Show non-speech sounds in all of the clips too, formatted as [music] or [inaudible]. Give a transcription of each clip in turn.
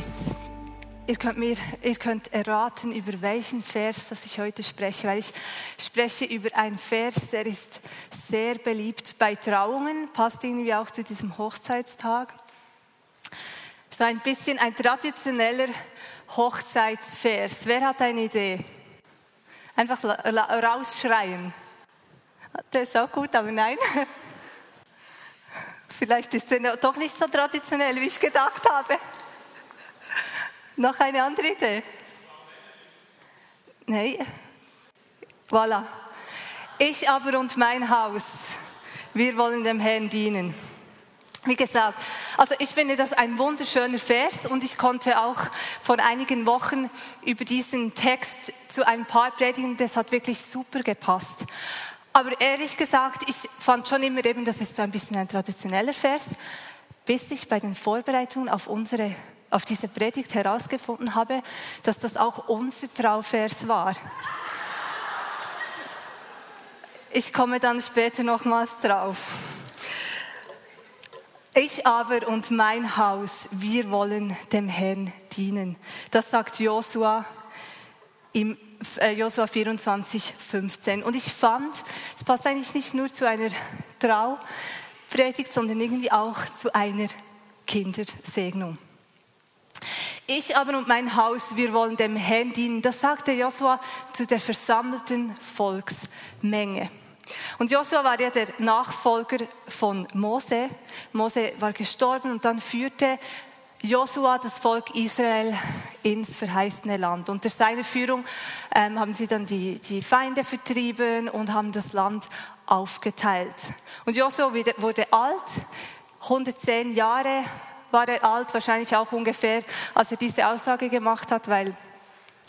Quiz. Ihr könnt, mir, ihr könnt erraten, über welchen Vers das ich heute spreche, weil ich spreche über einen Vers, der ist sehr beliebt bei Trauungen, passt irgendwie auch zu diesem Hochzeitstag. So ein bisschen ein traditioneller Hochzeitsvers. Wer hat eine Idee? Einfach rausschreien. Der ist auch gut, aber nein. [laughs] Vielleicht ist er doch nicht so traditionell, wie ich gedacht habe. Noch eine andere Idee? Nein. Voilà. Ich aber und mein Haus, wir wollen dem Herrn dienen. Wie gesagt, also ich finde das ein wunderschöner Vers und ich konnte auch vor einigen Wochen über diesen Text zu ein paar predigen, das hat wirklich super gepasst. Aber ehrlich gesagt, ich fand schon immer eben, das ist so ein bisschen ein traditioneller Vers, bis ich bei den Vorbereitungen auf unsere auf diese Predigt herausgefunden habe, dass das auch unser Trauvers war. Ich komme dann später nochmals drauf. Ich aber und mein Haus, wir wollen dem Herrn dienen. Das sagt Josua im äh, Josua 24, 15. Und ich fand, es passt eigentlich nicht nur zu einer Traupredigt, sondern irgendwie auch zu einer Kindersegnung. Ich aber und mein Haus, wir wollen dem Herrn dienen. Das sagte Josua zu der versammelten Volksmenge. Und Josua war ja der Nachfolger von Mose. Mose war gestorben und dann führte Josua das Volk Israel ins verheißene Land. Unter seiner Führung ähm, haben sie dann die, die Feinde vertrieben und haben das Land aufgeteilt. Und Josua wurde alt, 110 Jahre war er alt, wahrscheinlich auch ungefähr, als er diese Aussage gemacht hat, weil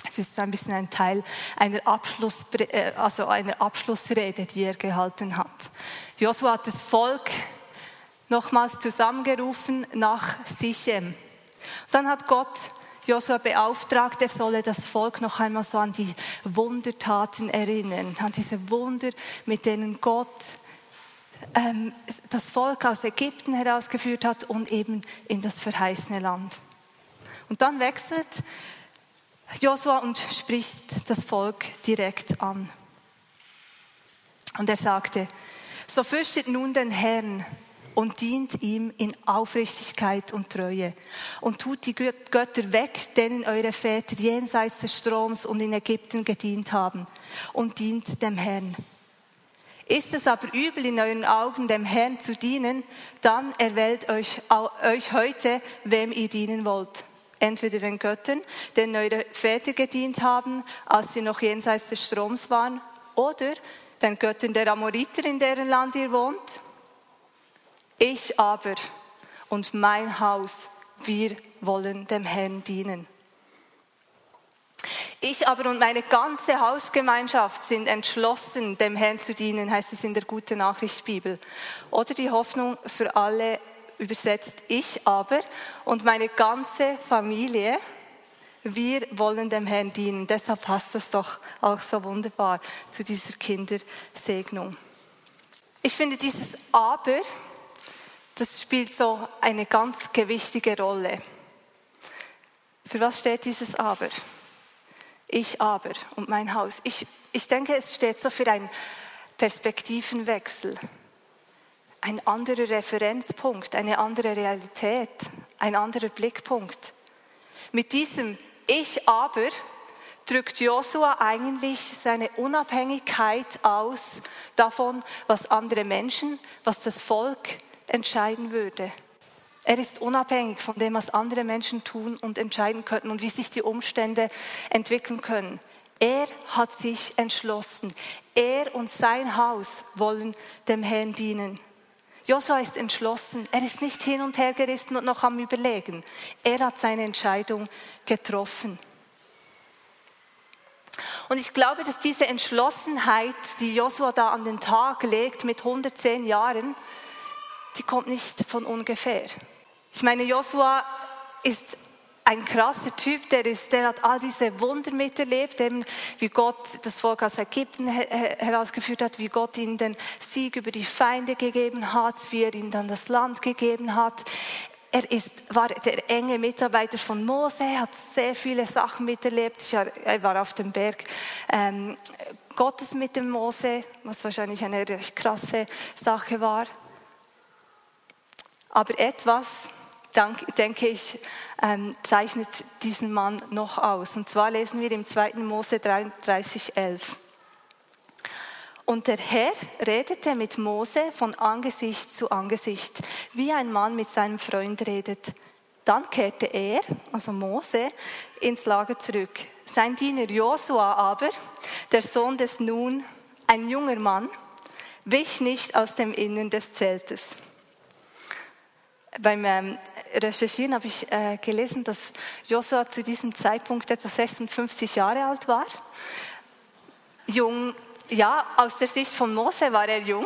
es ist so ein bisschen ein Teil einer, Abschluss, äh, also einer Abschlussrede, die er gehalten hat. Josua hat das Volk nochmals zusammengerufen nach Sichem. Dann hat Gott Josua beauftragt, er solle das Volk noch einmal so an die Wundertaten erinnern, an diese Wunder, mit denen Gott ähm, das Volk aus Ägypten herausgeführt hat und eben in das verheißene Land. Und dann wechselt Josua und spricht das Volk direkt an. Und er sagte, so fürchtet nun den Herrn und dient ihm in Aufrichtigkeit und Treue und tut die Götter weg, denen eure Väter jenseits des Stroms und in Ägypten gedient haben und dient dem Herrn. Ist es aber übel in euren Augen, dem Herrn zu dienen, dann erwählt euch, euch heute, wem ihr dienen wollt. Entweder den Göttern, denen eure Väter gedient haben, als sie noch jenseits des Stroms waren, oder den Göttern der Amoriter, in deren Land ihr wohnt. Ich aber und mein Haus, wir wollen dem Herrn dienen. Ich aber und meine ganze Hausgemeinschaft sind entschlossen, dem Herrn zu dienen, heißt es in der Gute Nachricht Bibel. Oder die Hoffnung für alle übersetzt, ich aber und meine ganze Familie, wir wollen dem Herrn dienen. Deshalb passt das doch auch so wunderbar zu dieser Kindersegnung. Ich finde dieses Aber, das spielt so eine ganz gewichtige Rolle. Für was steht dieses Aber? Ich aber und mein Haus. Ich, ich denke, es steht so für einen Perspektivenwechsel. Ein anderer Referenzpunkt, eine andere Realität, ein anderer Blickpunkt. Mit diesem Ich aber drückt Josua eigentlich seine Unabhängigkeit aus davon, was andere Menschen, was das Volk entscheiden würde. Er ist unabhängig von dem, was andere Menschen tun und entscheiden könnten und wie sich die Umstände entwickeln können. Er hat sich entschlossen. Er und sein Haus wollen dem Herrn dienen. Josua ist entschlossen. Er ist nicht hin und her gerissen und noch am Überlegen. Er hat seine Entscheidung getroffen. Und ich glaube, dass diese Entschlossenheit, die Josua da an den Tag legt mit 110 Jahren, die kommt nicht von ungefähr. Ich meine, Josua ist ein krasser Typ, der, ist, der hat all diese Wunder miterlebt, eben wie Gott das Volk aus Ägypten herausgeführt hat, wie Gott ihnen den Sieg über die Feinde gegeben hat, wie er ihnen dann das Land gegeben hat. Er ist, war der enge Mitarbeiter von Mose, hat sehr viele Sachen miterlebt. Er war auf dem Berg ähm, Gottes mit dem Mose, was wahrscheinlich eine recht krasse Sache war. Aber etwas, denke ich, ähm, zeichnet diesen Mann noch aus. Und zwar lesen wir im 2. Mose 33, 11. Und der Herr redete mit Mose von Angesicht zu Angesicht, wie ein Mann mit seinem Freund redet. Dann kehrte er, also Mose, ins Lager zurück. Sein Diener Josua aber, der Sohn des Nun, ein junger Mann, wich nicht aus dem Innern des Zeltes beim ähm, Recherchieren habe ich äh, gelesen, dass Josua zu diesem Zeitpunkt etwa 56 Jahre alt war. Jung, ja, aus der Sicht von Mose war er jung.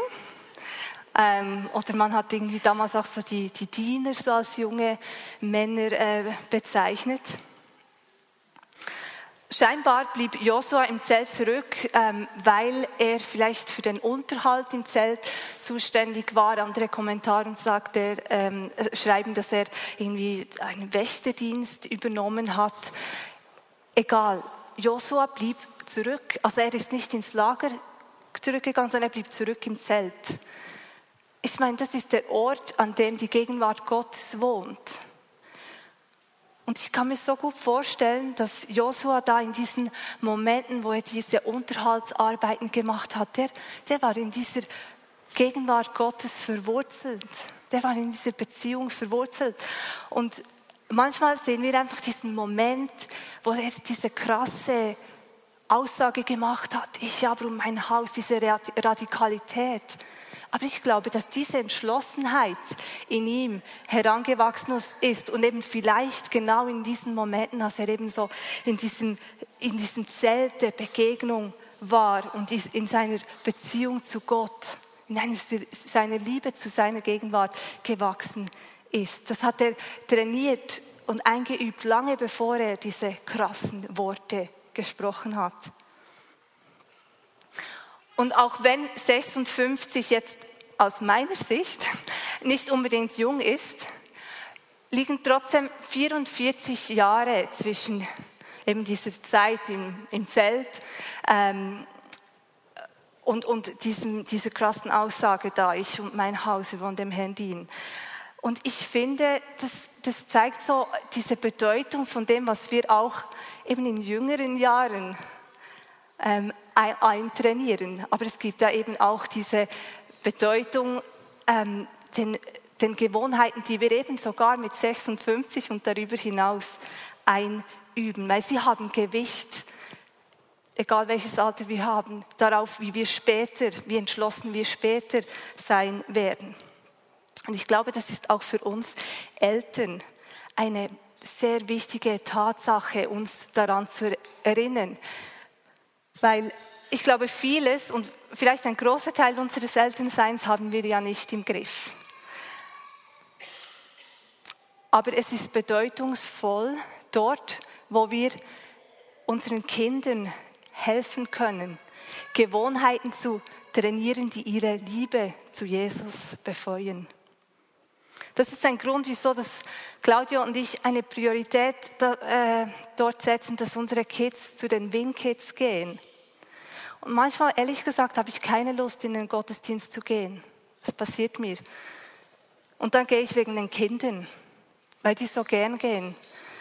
Ähm, oder man hat irgendwie damals auch so die, die Diener so als junge Männer äh, bezeichnet. Scheinbar blieb Josua im Zelt zurück, ähm, weil er vielleicht für den Unterhalt im Zelt zuständig war. Andere Kommentare sagt er, ähm, schreiben, dass er irgendwie einen Wächterdienst übernommen hat. Egal, Josua blieb zurück. Also er ist nicht ins Lager zurückgegangen, sondern er blieb zurück im Zelt. Ich meine, das ist der Ort, an dem die Gegenwart Gottes wohnt. Und ich kann mir so gut vorstellen, dass Josua da in diesen Momenten, wo er diese Unterhaltsarbeiten gemacht hat, der, der war in dieser Gegenwart Gottes verwurzelt. Der war in dieser Beziehung verwurzelt. Und manchmal sehen wir einfach diesen Moment, wo er diese krasse Aussage gemacht hat, ich habe um mein Haus, diese Radikalität. Aber ich glaube, dass diese Entschlossenheit in ihm herangewachsen ist und eben vielleicht genau in diesen Momenten, als er eben so in diesem, in diesem Zelt der Begegnung war und in seiner Beziehung zu Gott, in einer, seiner Liebe zu seiner Gegenwart gewachsen ist. Das hat er trainiert und eingeübt, lange bevor er diese krassen Worte gesprochen hat. Und auch wenn 56 jetzt aus meiner Sicht [laughs] nicht unbedingt jung ist, liegen trotzdem 44 Jahre zwischen eben dieser Zeit im, im Zelt ähm, und, und diesem, dieser krassen Aussage da, ich und mein Haus, wir wollen dem Herrn dienen. Und ich finde, das, das zeigt so diese Bedeutung von dem, was wir auch eben in jüngeren Jahren ähm, eintrainieren. Aber es gibt da eben auch diese Bedeutung, ähm, den, den Gewohnheiten, die wir eben sogar mit 56 und darüber hinaus einüben, weil sie haben Gewicht, egal welches Alter wir haben, darauf, wie wir später, wie entschlossen wir später sein werden. Und ich glaube, das ist auch für uns Eltern eine sehr wichtige Tatsache, uns daran zu erinnern. Weil ich glaube, vieles und vielleicht ein großer Teil unseres Elternseins haben wir ja nicht im Griff. Aber es ist bedeutungsvoll dort, wo wir unseren Kindern helfen können, Gewohnheiten zu trainieren, die ihre Liebe zu Jesus befeuern. Das ist ein Grund, wieso dass Claudio und ich eine Priorität äh, dort setzen, dass unsere Kids zu den Win Kids gehen. Und manchmal, ehrlich gesagt, habe ich keine Lust, in den Gottesdienst zu gehen. Das passiert mir. Und dann gehe ich wegen den Kindern, weil die so gern gehen.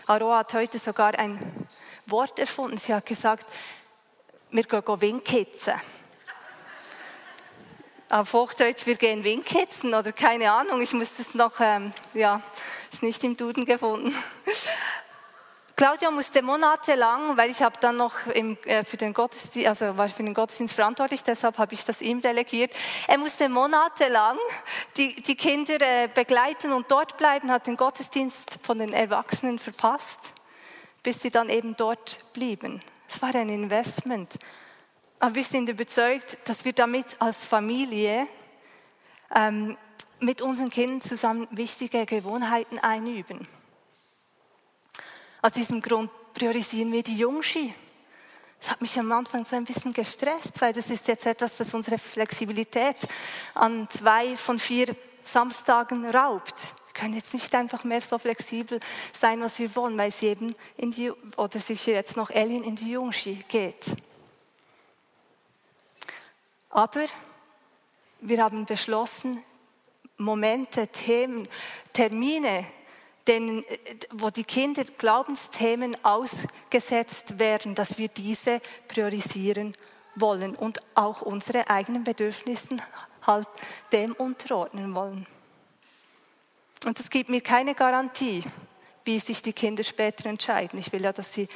Aroa hat heute sogar ein Wort erfunden. Sie hat gesagt, wir gehen Winkitzen auf Hochdeutsch, wir gehen Winkitzen oder keine Ahnung, ich muss das noch, ähm, ja, ist nicht im Duden gefunden. Claudio musste monatelang, weil ich habe dann noch im, äh, für den Gottesdienst, also war für den Gottesdienst verantwortlich, deshalb habe ich das ihm delegiert. Er musste monatelang die, die Kinder äh, begleiten und dort bleiben, hat den Gottesdienst von den Erwachsenen verpasst, bis sie dann eben dort blieben. Es war ein Investment. Aber wir sind überzeugt, dass wir damit als Familie ähm, mit unseren Kindern zusammen wichtige Gewohnheiten einüben. Aus diesem Grund priorisieren wir die Jungski. Das hat mich am Anfang so ein bisschen gestresst, weil das ist jetzt etwas, das unsere Flexibilität an zwei von vier Samstagen raubt. Wir können jetzt nicht einfach mehr so flexibel sein, was wir wollen, weil sie eben in die, oder sicher jetzt noch Elin in die Jungski geht. Aber wir haben beschlossen, Momente, Themen, Termine, denen, wo die Kinder Glaubensthemen ausgesetzt werden, dass wir diese priorisieren wollen und auch unsere eigenen Bedürfnisse halt dem unterordnen wollen. Und es gibt mir keine Garantie, wie sich die Kinder später entscheiden. Ich will ja, dass sie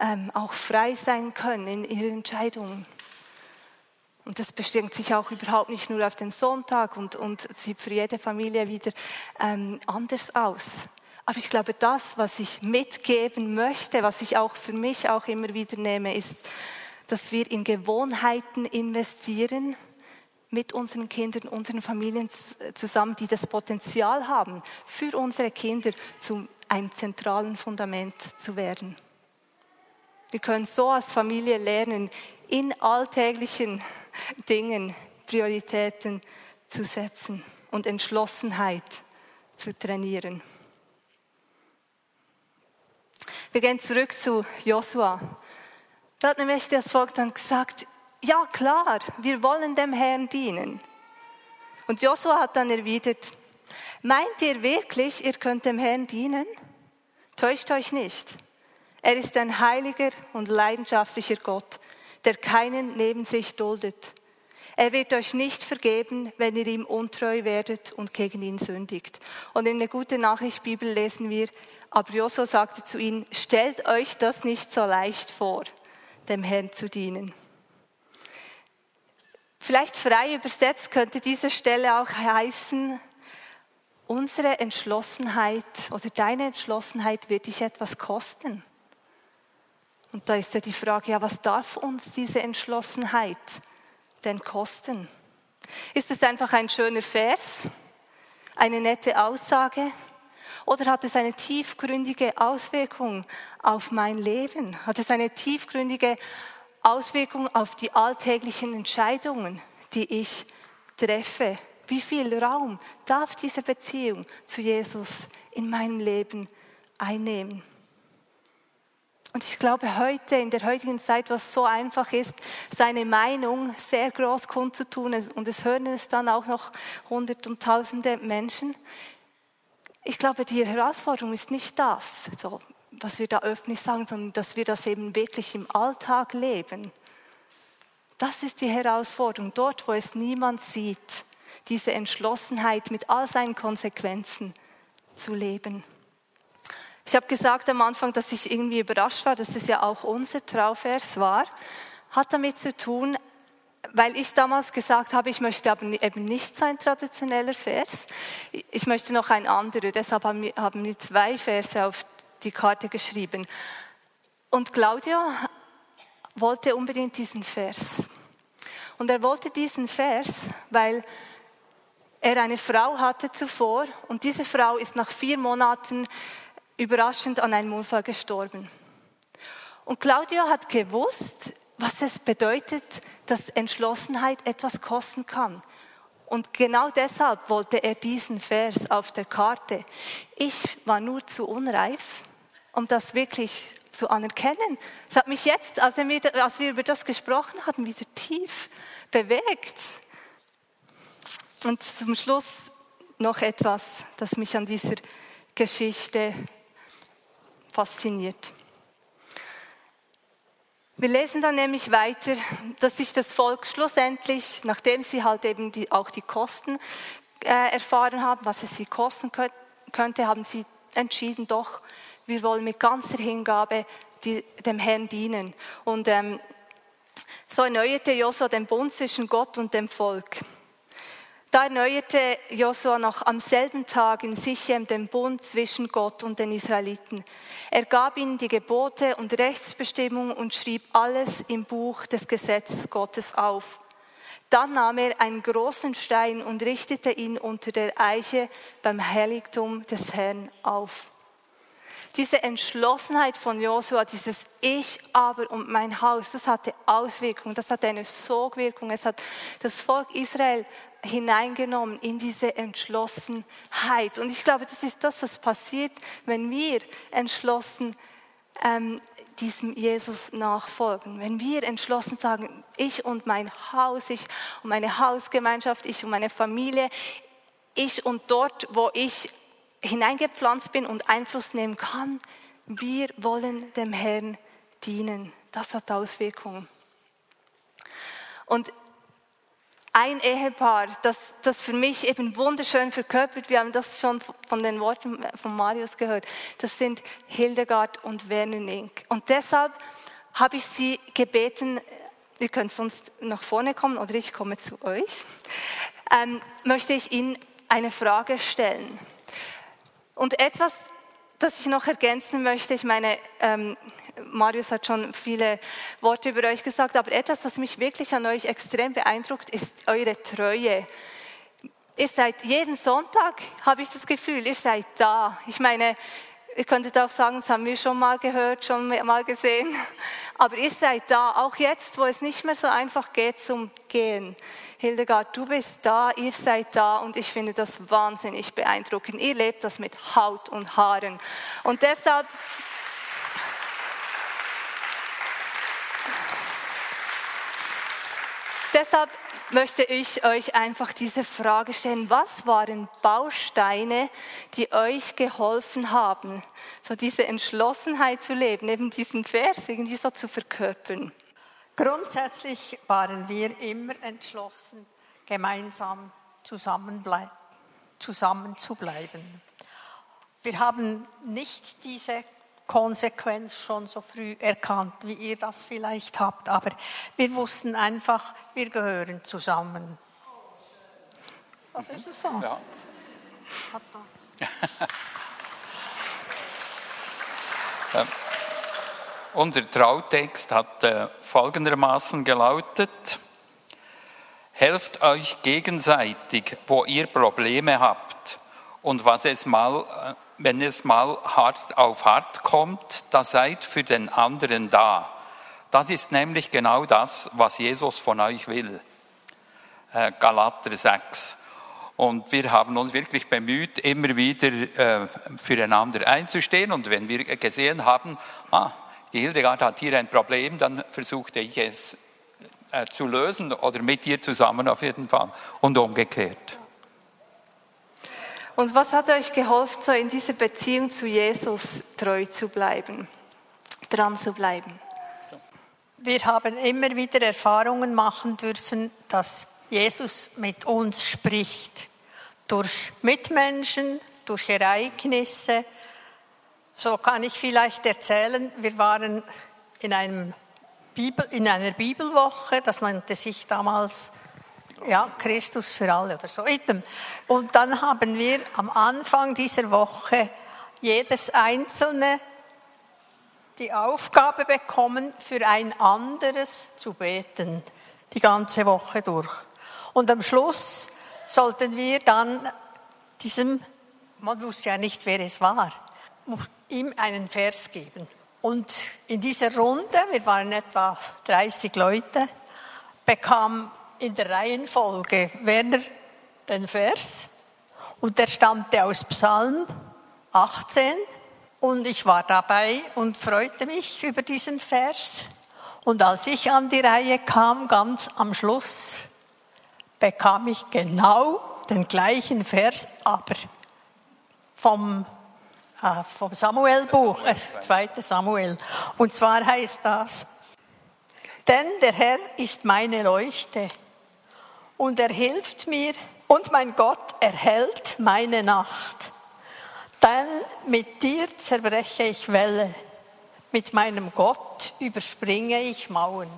ähm, auch frei sein können in ihren Entscheidungen. Und das beschränkt sich auch überhaupt nicht nur auf den Sonntag und, und sieht für jede Familie wieder ähm, anders aus. Aber ich glaube, das, was ich mitgeben möchte, was ich auch für mich auch immer wieder nehme, ist, dass wir in Gewohnheiten investieren mit unseren Kindern, unseren Familien zusammen, die das Potenzial haben, für unsere Kinder zu einem zentralen Fundament zu werden. Wir können so als Familie lernen, in alltäglichen [laughs] Dingen Prioritäten zu setzen und Entschlossenheit zu trainieren. Wir gehen zurück zu Josua. Da hat nämlich das Volk dann gesagt, ja klar, wir wollen dem Herrn dienen. Und Josua hat dann erwidert, meint ihr wirklich, ihr könnt dem Herrn dienen? Täuscht euch nicht. Er ist ein heiliger und leidenschaftlicher Gott, der keinen neben sich duldet. Er wird euch nicht vergeben, wenn ihr ihm untreu werdet und gegen ihn sündigt. Und in der Gute Nachricht Bibel lesen wir, aber Josua sagte zu ihnen, stellt euch das nicht so leicht vor, dem Herrn zu dienen. Vielleicht frei übersetzt könnte diese Stelle auch heißen, unsere Entschlossenheit oder deine Entschlossenheit wird dich etwas kosten. Und da ist ja die Frage, ja, was darf uns diese Entschlossenheit denn kosten? Ist es einfach ein schöner Vers, eine nette Aussage? Oder hat es eine tiefgründige Auswirkung auf mein Leben? Hat es eine tiefgründige Auswirkung auf die alltäglichen Entscheidungen, die ich treffe? Wie viel Raum darf diese Beziehung zu Jesus in meinem Leben einnehmen? Und ich glaube, heute, in der heutigen Zeit, was so einfach ist, seine Meinung sehr groß kundzutun, und es hören es dann auch noch hundert und tausende Menschen. Ich glaube, die Herausforderung ist nicht das, so, was wir da öffentlich sagen, sondern dass wir das eben wirklich im Alltag leben. Das ist die Herausforderung, dort, wo es niemand sieht, diese Entschlossenheit mit all seinen Konsequenzen zu leben. Ich habe gesagt am Anfang, dass ich irgendwie überrascht war, dass es ja auch unser Trauvers war. Hat damit zu tun, weil ich damals gesagt habe, ich möchte aber eben nicht so ein traditioneller Vers. Ich möchte noch ein anderer. Deshalb haben wir zwei Verse auf die Karte geschrieben. Und Claudio wollte unbedingt diesen Vers. Und er wollte diesen Vers, weil er eine Frau hatte zuvor und diese Frau ist nach vier Monaten überraschend an einem Unfall gestorben. Und Claudio hat gewusst, was es bedeutet, dass Entschlossenheit etwas kosten kann. Und genau deshalb wollte er diesen Vers auf der Karte. Ich war nur zu unreif, um das wirklich zu anerkennen. Es hat mich jetzt, als wir, über das gesprochen haben, wieder tief bewegt. Und zum Schluss noch etwas, das mich an dieser Geschichte fasziniert. Wir lesen dann nämlich weiter, dass sich das Volk schlussendlich, nachdem sie halt eben die, auch die Kosten äh, erfahren haben, was es sie kosten könnte, haben sie entschieden, doch, wir wollen mit ganzer Hingabe die, dem Herrn dienen. Und ähm, so erneuerte Josua den Bund zwischen Gott und dem Volk. Da erneuerte Josua noch am selben Tag in Sichem den Bund zwischen Gott und den Israeliten. Er gab ihnen die Gebote und Rechtsbestimmungen und schrieb alles im Buch des Gesetzes Gottes auf. Dann nahm er einen großen Stein und richtete ihn unter der Eiche beim Heiligtum des Herrn auf. Diese Entschlossenheit von Josua, dieses Ich aber und mein Haus, das hatte Auswirkungen, das hatte eine Sogwirkung. Es hat das Volk Israel hineingenommen in diese Entschlossenheit. Und ich glaube, das ist das, was passiert, wenn wir entschlossen ähm, diesem Jesus nachfolgen. Wenn wir entschlossen sagen, ich und mein Haus, ich und meine Hausgemeinschaft, ich und meine Familie, ich und dort, wo ich hineingepflanzt bin und Einfluss nehmen kann, wir wollen dem Herrn dienen. Das hat Auswirkungen. Und ein Ehepaar, das, das für mich eben wunderschön verkörpert, wir haben das schon von den Worten von Marius gehört, das sind Hildegard und Werner Nink. Und deshalb habe ich sie gebeten, ihr könnt sonst nach vorne kommen oder ich komme zu euch, ähm, möchte ich Ihnen eine Frage stellen. Und etwas, das ich noch ergänzen möchte, ich meine, ähm, Marius hat schon viele Worte über euch gesagt, aber etwas, das mich wirklich an euch extrem beeindruckt, ist eure Treue. Ihr seid jeden Sonntag, habe ich das Gefühl, ihr seid da. Ich meine, Ihr könntet auch sagen, das haben wir schon mal gehört, schon mal gesehen. Aber ihr seid da, auch jetzt, wo es nicht mehr so einfach geht zum Gehen. Hildegard, du bist da, ihr seid da und ich finde das wahnsinnig beeindruckend. Ihr lebt das mit Haut und Haaren. Und deshalb Deshalb möchte ich euch einfach diese Frage stellen. Was waren Bausteine, die euch geholfen haben, so diese Entschlossenheit zu leben, eben diesen Vers irgendwie so zu verkörpern? Grundsätzlich waren wir immer entschlossen, gemeinsam zusammen zu bleiben. Wir haben nicht diese Konsequenz schon so früh erkannt, wie ihr das vielleicht habt. Aber wir wussten einfach, wir gehören zusammen. Was ist es so? Ja. [laughs] ähm, unser Trautext hat äh, folgendermaßen gelautet. Helft euch gegenseitig, wo ihr Probleme habt und was es mal äh, wenn es mal hart auf hart kommt, da seid für den anderen da. Das ist nämlich genau das, was Jesus von euch will. Äh, Galater 6. Und wir haben uns wirklich bemüht, immer wieder äh, füreinander einzustehen. Und wenn wir gesehen haben, ah, die Hildegard hat hier ein Problem, dann versuchte ich es äh, zu lösen oder mit ihr zusammen auf jeden Fall und umgekehrt. Und was hat euch geholfen, so in dieser Beziehung zu Jesus treu zu bleiben, dran zu bleiben? Wir haben immer wieder Erfahrungen machen dürfen, dass Jesus mit uns spricht. Durch Mitmenschen, durch Ereignisse. So kann ich vielleicht erzählen, wir waren in, Bibel, in einer Bibelwoche, das nannte sich damals ja, Christus für alle oder so. Und dann haben wir am Anfang dieser Woche jedes Einzelne die Aufgabe bekommen, für ein anderes zu beten, die ganze Woche durch. Und am Schluss sollten wir dann diesem, man wusste ja nicht, wer es war, ihm einen Vers geben. Und in dieser Runde, wir waren etwa 30 Leute, bekam in der Reihenfolge Werner den Vers und der stammte aus Psalm 18 und ich war dabei und freute mich über diesen Vers. Und als ich an die Reihe kam, ganz am Schluss, bekam ich genau den gleichen Vers, aber vom, äh, vom Samuel-Buch, äh, zweite Samuel. Und zwar heißt das, denn der Herr ist meine Leuchte und er hilft mir und mein Gott erhält meine Nacht. Denn mit dir zerbreche ich Welle, mit meinem Gott überspringe ich Mauern.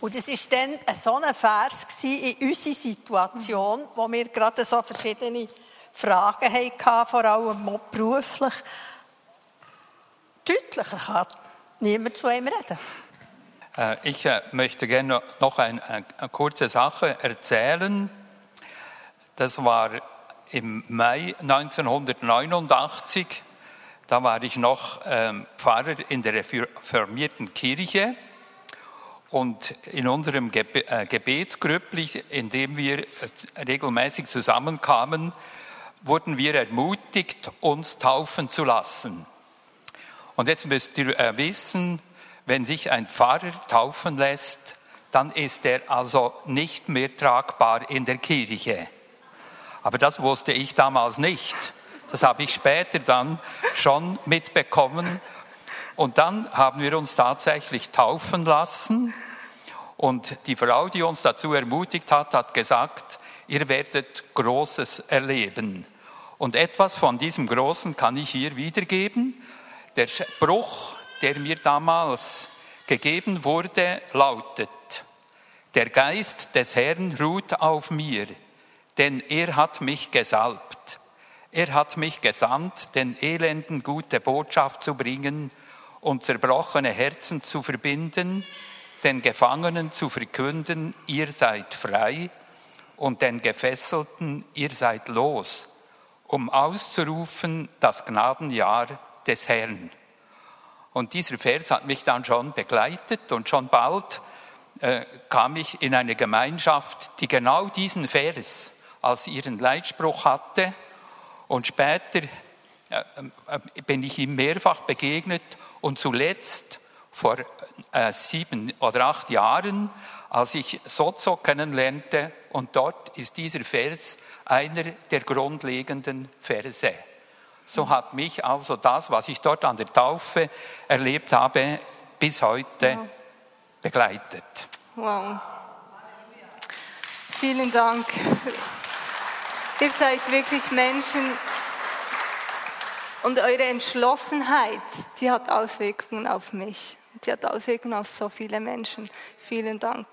Und es war dann so ein Vers in unserer Situation, wo wir gerade so verschiedene Fragen hatten, vor allem beruflich. Deutlicher kann niemand zu ihm reden. Äh, ich äh, möchte gerne noch eine, kurze Sache erzählen. Das war im Mai 1989. Da war ich noch ähm, Pfarrer in der reformierten Kirche. Und in unserem äh, Gebetsgrüppli, in dem wir regelmäßig zusammenkamen, wurden wir ermutigt, uns taufen zu lassen. Und jetzt müsst ihr wissen, wenn sich ein Pfarrer taufen lässt, dann ist er also nicht mehr tragbar in der Kirche. Aber das wusste ich damals nicht. Das habe ich später dann schon mitbekommen. Und dann haben wir uns tatsächlich taufen lassen. Und die Frau, die uns dazu ermutigt hat, hat gesagt, ihr werdet Großes erleben. Und etwas von diesem Großen kann ich hier wiedergeben. Der Spruch, der mir damals gegeben wurde, lautet, der Geist des Herrn ruht auf mir, denn er hat mich gesalbt. Er hat mich gesandt, den Elenden gute Botschaft zu bringen und zerbrochene Herzen zu verbinden, den Gefangenen zu verkünden, ihr seid frei, und den Gefesselten, ihr seid los, um auszurufen das Gnadenjahr des Herrn. Und dieser Vers hat mich dann schon begleitet und schon bald äh, kam ich in eine Gemeinschaft, die genau diesen Vers als ihren Leitspruch hatte. Und später äh, äh, bin ich ihm mehrfach begegnet und zuletzt vor sieben oder acht Jahren, als ich Sozo kennenlernte und dort ist dieser Vers einer der grundlegenden Verse. So hat mich also das, was ich dort an der Taufe erlebt habe, bis heute wow. begleitet. Wow. Vielen Dank. Ihr seid wirklich Menschen und eure Entschlossenheit, die hat Auswirkungen auf mich. Die hat Auswirkungen auf so viele Menschen. Vielen Dank.